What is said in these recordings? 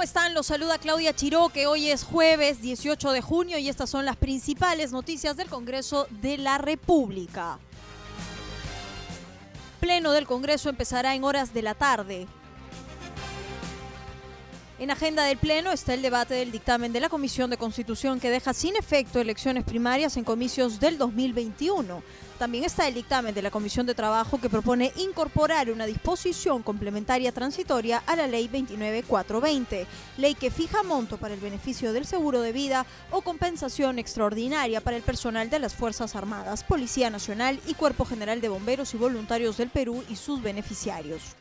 ¿Cómo están? Los saluda Claudia Chiró, que hoy es jueves 18 de junio y estas son las principales noticias del Congreso de la República. Pleno del Congreso empezará en horas de la tarde. En agenda del Pleno está el debate del dictamen de la Comisión de Constitución que deja sin efecto elecciones primarias en comicios del 2021. También está el dictamen de la Comisión de Trabajo que propone incorporar una disposición complementaria transitoria a la Ley 29420, ley que fija monto para el beneficio del seguro de vida o compensación extraordinaria para el personal de las Fuerzas Armadas, Policía Nacional y Cuerpo General de Bomberos y Voluntarios del Perú y sus beneficiarios.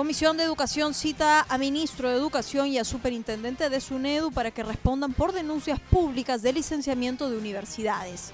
Comisión de Educación cita a ministro de Educación y a superintendente de SUNEDU para que respondan por denuncias públicas de licenciamiento de universidades.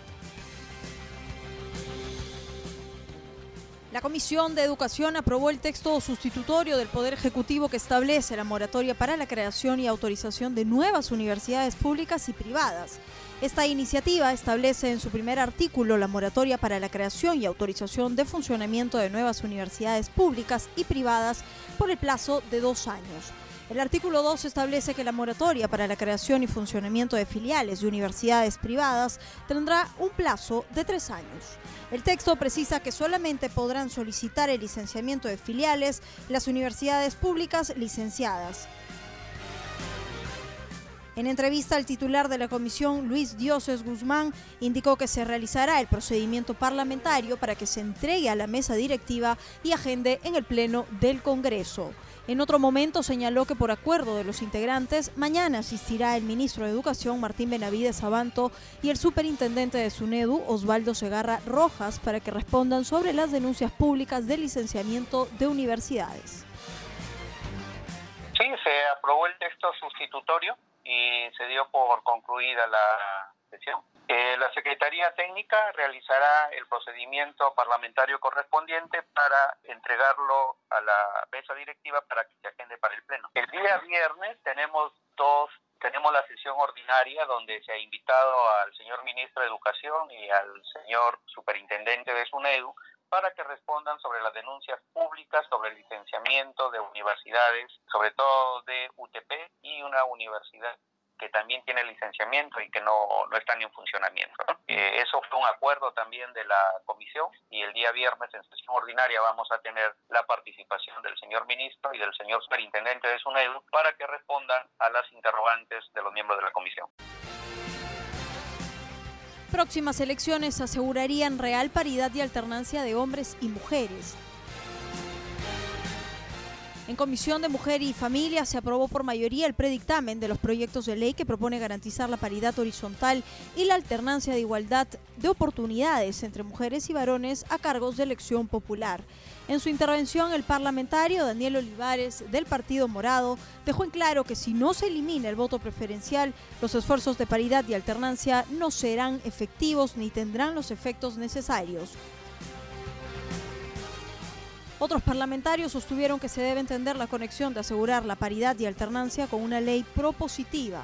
La Comisión de Educación aprobó el texto sustitutorio del Poder Ejecutivo que establece la moratoria para la creación y autorización de nuevas universidades públicas y privadas. Esta iniciativa establece en su primer artículo la moratoria para la creación y autorización de funcionamiento de nuevas universidades públicas y privadas por el plazo de dos años. El artículo 2 establece que la moratoria para la creación y funcionamiento de filiales de universidades privadas tendrá un plazo de tres años. El texto precisa que solamente podrán solicitar el licenciamiento de filiales las universidades públicas licenciadas. En entrevista al titular de la comisión, Luis Dioses Guzmán, indicó que se realizará el procedimiento parlamentario para que se entregue a la mesa directiva y agende en el Pleno del Congreso. En otro momento señaló que por acuerdo de los integrantes, mañana asistirá el ministro de Educación Martín Benavides Sabanto y el superintendente de SUNEDU Osvaldo Segarra Rojas para que respondan sobre las denuncias públicas de licenciamiento de universidades. Sí, se aprobó el texto sustitutorio y se dio por concluida la sesión. Eh, la Secretaría Técnica realizará el procedimiento parlamentario correspondiente para entregarlo a la mesa directiva para que se agende para el Pleno. El día viernes tenemos dos tenemos la sesión ordinaria donde se ha invitado al señor ministro de Educación y al señor superintendente de SUNEDU para que respondan sobre las denuncias públicas sobre el licenciamiento de universidades, sobre todo de UTP y una universidad que también tiene licenciamiento y que no, no están en funcionamiento. Eh, eso fue un acuerdo también de la comisión y el día viernes en sesión ordinaria vamos a tener la participación del señor ministro y del señor superintendente de SUNEDU para que respondan a las interrogantes de los miembros de la comisión próximas elecciones asegurarían real paridad y alternancia de hombres y mujeres. En Comisión de Mujer y Familia se aprobó por mayoría el predictamen de los proyectos de ley que propone garantizar la paridad horizontal y la alternancia de igualdad de oportunidades entre mujeres y varones a cargos de elección popular. En su intervención, el parlamentario Daniel Olivares del Partido Morado dejó en claro que si no se elimina el voto preferencial, los esfuerzos de paridad y alternancia no serán efectivos ni tendrán los efectos necesarios. Otros parlamentarios sostuvieron que se debe entender la conexión de asegurar la paridad y alternancia con una ley propositiva.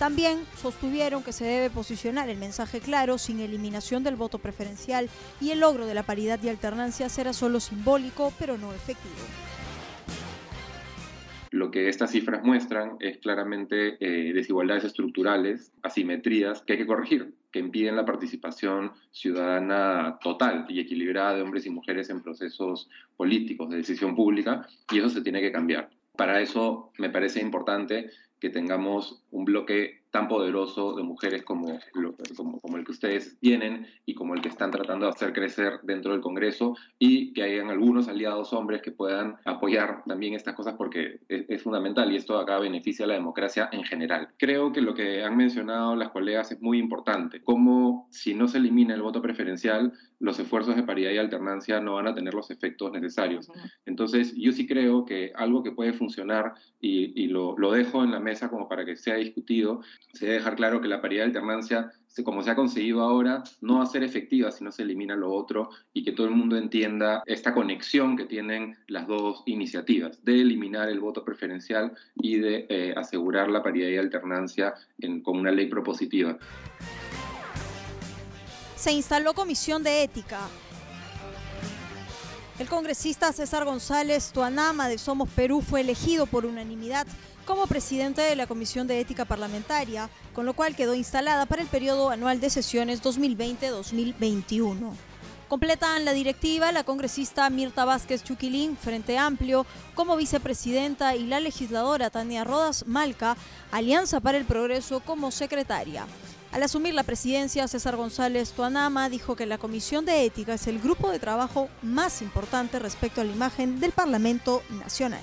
También sostuvieron que se debe posicionar el mensaje claro sin eliminación del voto preferencial y el logro de la paridad y alternancia será solo simbólico pero no efectivo. Lo que estas cifras muestran es claramente eh, desigualdades estructurales, asimetrías que hay que corregir, que impiden la participación ciudadana total y equilibrada de hombres y mujeres en procesos políticos de decisión pública, y eso se tiene que cambiar. Para eso me parece importante que tengamos un bloque tan poderoso de mujeres como, como, el que ustedes tienen y como el que están tratando de hacer crecer dentro del Congreso y que hayan algunos aliados hombres que puedan apoyar también estas cosas porque es, es, fundamental y esto acá beneficia a la democracia en general. Creo que lo que han mencionado las colegas es muy importante, como si no se elimina el voto preferencial, los esfuerzos de paridad y alternancia no van a tener los efectos necesarios. Entonces, yo sí creo que algo que puede funcionar, y, y lo, lo, dejo en la mesa como para que sea discutido, Se debe dejar claro que la paridad de alternancia, como se ha conseguido ahora, no va a ser efectiva si no se elimina lo otro y que todo el mundo entienda esta conexión que tienen las dos iniciativas, de eliminar el voto preferencial y de eh, asegurar la paridad y alternancia con una ley propositiva. Se instaló comisión de ética el congresista César González Tuanama de Somos Perú fue elegido por unanimidad como presidente de la Comisión de Ética Parlamentaria, con lo cual quedó instalada para el periodo anual de sesiones 2020-2021. Completan la directiva la congresista Mirta Vázquez Chuquilín, Frente Amplio, como vicepresidenta y la legisladora Tania Rodas Malca, Alianza para el Progreso, como secretaria. Al asumir la presidencia, César González Tuanama dijo que la Comisión de Ética es el grupo de trabajo más importante respecto a la imagen del Parlamento Nacional.